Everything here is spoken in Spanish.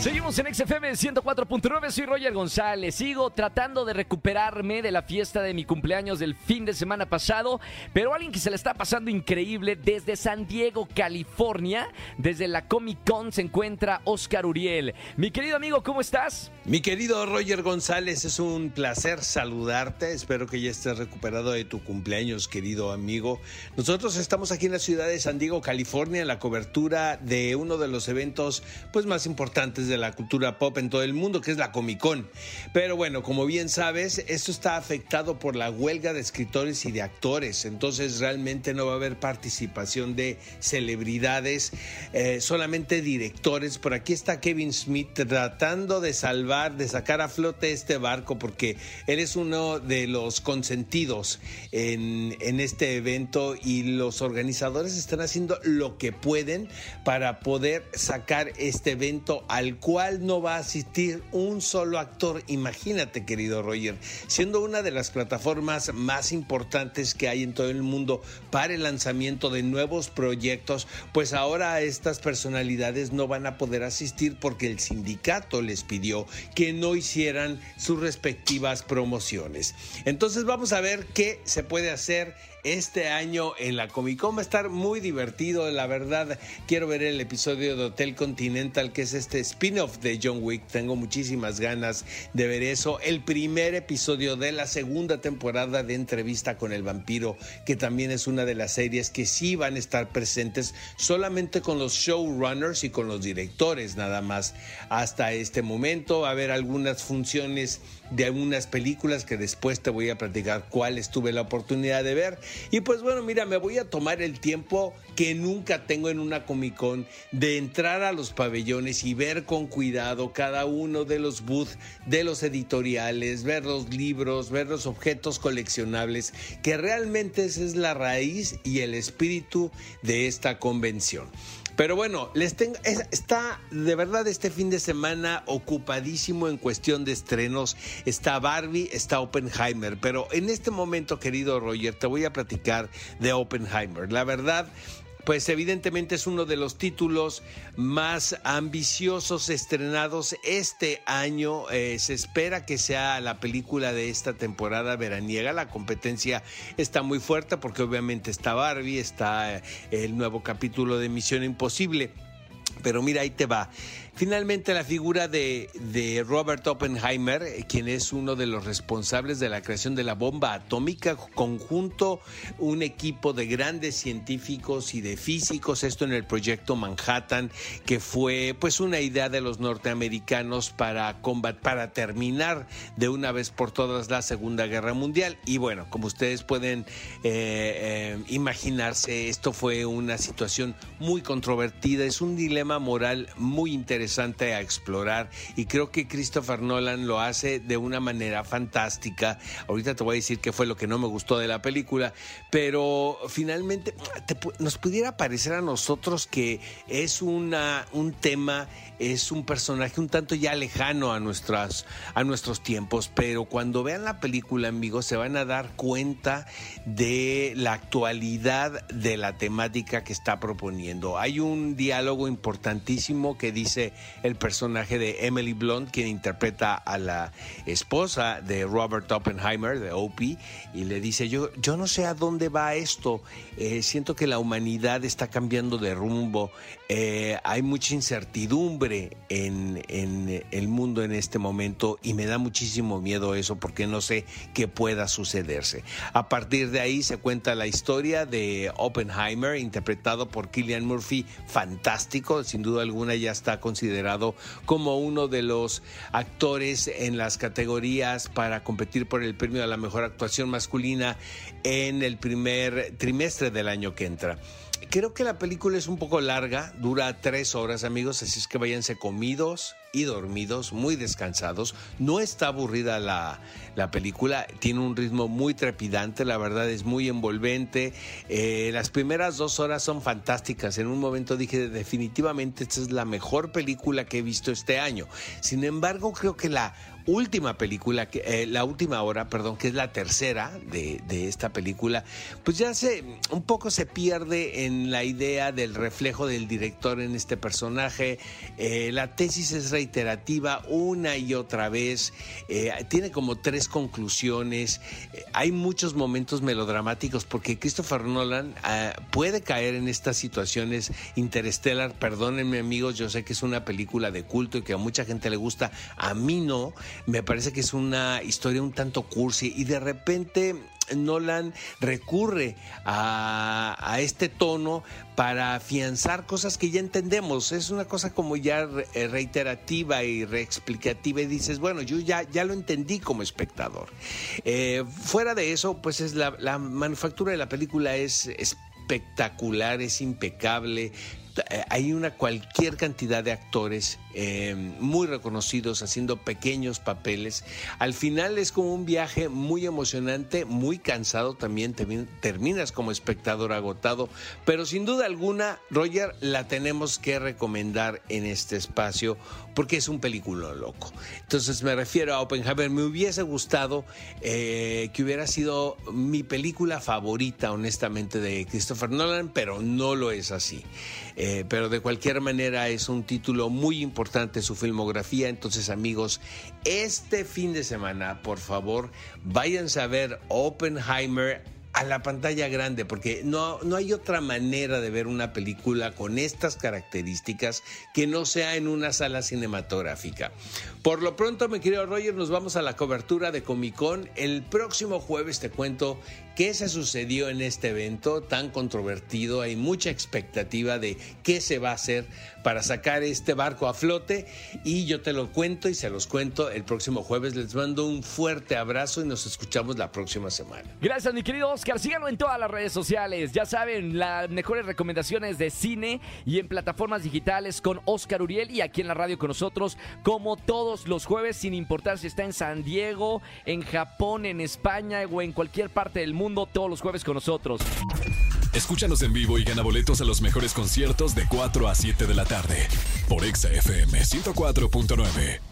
Seguimos en XFM 104.9, soy Roger González. Sigo tratando de recuperarme de la fiesta de mi cumpleaños del fin de semana pasado, pero alguien que se le está pasando increíble desde San Diego, California, desde la Comic Con se encuentra Oscar Uriel. Mi querido amigo, ¿cómo estás? Mi querido Roger González, es un placer saludarte. Espero que ya estés recuperado de tu cumpleaños, querido amigo. Nosotros estamos aquí en la ciudad de San Diego, California, en la cobertura de uno de los eventos pues más importantes de la cultura pop en todo el mundo, que es la Comic Con. Pero bueno, como bien sabes, esto está afectado por la huelga de escritores y de actores, entonces realmente no va a haber participación de celebridades, eh, solamente directores. Por aquí está Kevin Smith tratando de salvar, de sacar a flote este barco, porque él es uno de los consentidos en, en este evento y los organizadores están haciendo lo que pueden para poder sacar este evento al cual no va a asistir un solo actor. Imagínate, querido Roger, siendo una de las plataformas más importantes que hay en todo el mundo para el lanzamiento de nuevos proyectos, pues ahora estas personalidades no van a poder asistir porque el sindicato les pidió que no hicieran sus respectivas promociones. Entonces vamos a ver qué se puede hacer este año en la Comic Con. Va a estar muy divertido, la verdad. Quiero ver el episodio de Hotel Continental, que es este spin-off de John Wick. Tengo muchísimas ganas de ver eso. El primer episodio de la segunda temporada de Entrevista con el Vampiro, que también es una de las series que sí van a estar presentes solamente con los showrunners y con los directores nada más hasta este momento. Va a haber algunas funciones de algunas películas que después te voy a platicar cuáles tuve la oportunidad de ver. Y pues bueno, mira, me voy a tomar el tiempo que nunca tengo en una Comic Con de entrar a los pabellones y ver con cuidado cada uno de los booths de los editoriales, ver los libros, ver los objetos coleccionables, que realmente esa es la raíz y el espíritu de esta convención. Pero bueno, les está de verdad este fin de semana ocupadísimo en cuestión de estrenos. Está Barbie, está Oppenheimer. Pero en este momento, querido Roger, te voy a platicar de Oppenheimer. La verdad, pues evidentemente es uno de los títulos más ambiciosos estrenados este año. Eh, se espera que sea la película de esta temporada veraniega. La competencia está muy fuerte porque obviamente está Barbie, está el nuevo capítulo de Misión Imposible. Pero mira, ahí te va. Finalmente, la figura de, Robert Oppenheimer, eh, quien es uno de los responsables de la creación de la bomba atómica, conjunto un equipo de grandes científicos y de físicos, esto en el proyecto Manhattan, que fue pues una idea de los norteamericanos para combat, para terminar de una vez por todas la Segunda Guerra Mundial. Y bueno, como ustedes pueden eh, eh, imaginarse, esto fue una situación muy controvertida, es un dilema moral muy interesante a explorar y creo que Christopher Nolan lo hace de una manera fantástica. Ahorita te voy a decir qué fue lo que no me gustó de la película, pero finalmente nos pudiera parecer a nosotros que es una, un tema, es un personaje un tanto ya lejano a, nuestras, a nuestros tiempos, pero cuando vean la película, amigos, se van a dar cuenta de la actualidad de la temática que está proponiendo. Hay un diálogo importantísimo que dice, el personaje de Emily Blunt, quien interpreta a la esposa de Robert Oppenheimer, de Opie, y le dice, yo, yo no sé a dónde va esto, eh, siento que la humanidad está cambiando de rumbo, eh, hay mucha incertidumbre en, en el mundo en este momento y me da muchísimo miedo eso porque no sé qué pueda sucederse. A partir de ahí se cuenta la historia de Oppenheimer, interpretado por Killian Murphy, fantástico, sin duda alguna ya está considerado considerado como uno de los actores en las categorías para competir por el premio a la mejor actuación masculina en el primer trimestre del año que entra. Creo que la película es un poco larga, dura tres horas amigos, así es que váyanse comidos y dormidos, muy descansados. No está aburrida la, la película, tiene un ritmo muy trepidante, la verdad es muy envolvente. Eh, las primeras dos horas son fantásticas. En un momento dije definitivamente esta es la mejor película que he visto este año. Sin embargo, creo que la última película, eh, la última hora, perdón, que es la tercera de, de, esta película, pues ya se un poco se pierde en la idea del reflejo del director en este personaje. Eh, la tesis es reiterativa una y otra vez. Eh, tiene como tres conclusiones. Eh, hay muchos momentos melodramáticos porque Christopher Nolan ah, puede caer en estas situaciones. Interstellar, perdónenme amigos, yo sé que es una película de culto y que a mucha gente le gusta. A mí no. Me parece que es una historia un tanto cursi y de repente Nolan recurre a, este tono para afianzar cosas que ya entendemos. Es una cosa como ya eh, reiterativa y reexplicativa y dices, bueno, yo ya, ya lo entendí como espectador. Eh, fuera de eso, pues es la, manufactura de la película es espectacular, es impecable, hay una cualquier cantidad de actores eh, muy reconocidos haciendo pequeños papeles. Al final es como un viaje muy emocionante, muy cansado también, terminas como espectador agotado, pero sin duda alguna, Roger, la tenemos que recomendar en este espacio porque es un película loco. Entonces me refiero a Oppenheimer, me hubiese gustado eh, que hubiera sido mi película favorita, honestamente, de Christopher Nolan, pero no lo es así. Eh, pero de cualquier manera es un título muy importante su filmografía. Entonces, amigos, este fin de semana, por favor, váyanse a ver Oppenheimer a la pantalla grande, porque no, no hay otra manera de ver una película con estas características que no sea en una sala cinematográfica. Por lo pronto, mi querido Roger, nos vamos a la cobertura de Comic Con. El próximo jueves te cuento qué se sucedió en este evento tan controvertido. Hay mucha expectativa de qué se va a hacer para sacar este barco a flote y yo te lo cuento y se los cuento el próximo jueves. Les mando un fuerte abrazo y nos escuchamos la próxima semana. Gracias, mi querido Oscar. Síganlo en todas las redes sociales. Ya saben, las mejores recomendaciones de cine y en plataformas digitales con Oscar Uriel y aquí en la radio con nosotros como todos los jueves, sin importar si está en San Diego, en Japón, en España o en cualquier parte del mundo, todos los jueves con nosotros. Escúchanos en vivo y gana boletos a los mejores conciertos de 4 a 7 de la tarde por Exa FM 104.9.